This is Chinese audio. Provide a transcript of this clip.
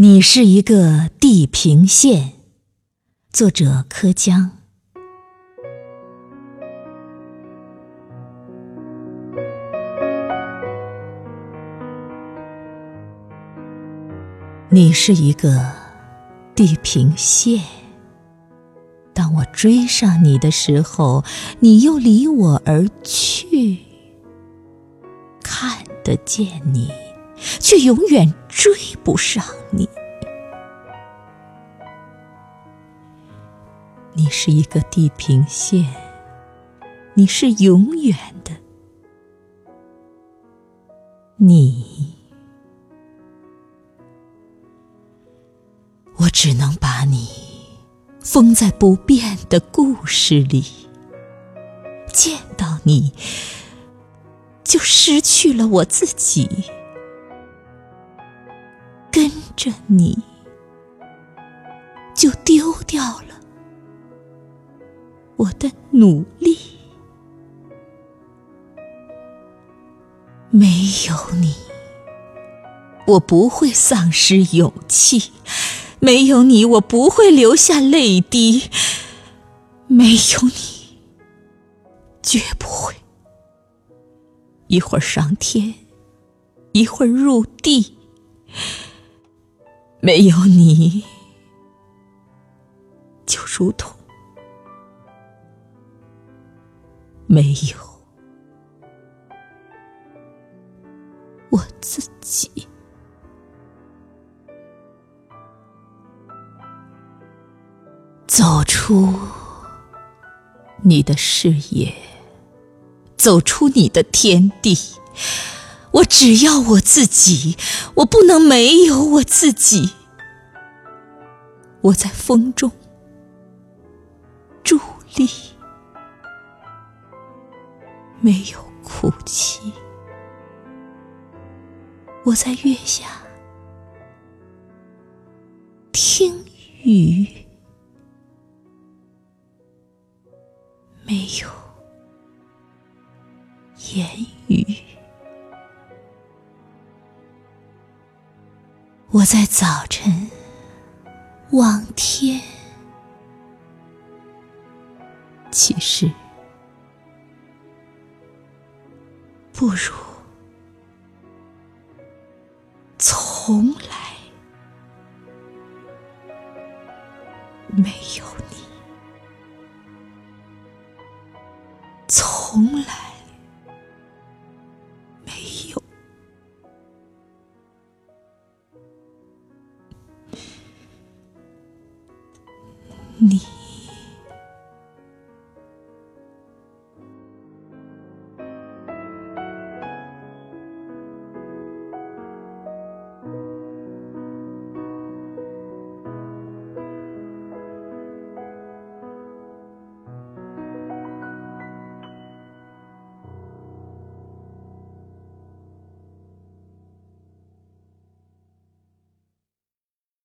你是一个地平线，作者柯江。你是一个地平线，当我追上你的时候，你又离我而去，看得见你。却永远追不上你。你是一个地平线，你是永远的，你，我只能把你封在不变的故事里。见到你，就失去了我自己。跟着你，就丢掉了我的努力。没有你，我不会丧失勇气；没有你，我不会流下泪滴；没有你，绝不会一会儿上天，一会儿入地。没有你，就如同没有我自己。走出你的视野，走出你的天地。我只要我自己，我不能没有我自己。我在风中伫立，没有哭泣；我在月下听雨，没有言语。我在早晨望天，其实不如从来没有你，从来。你。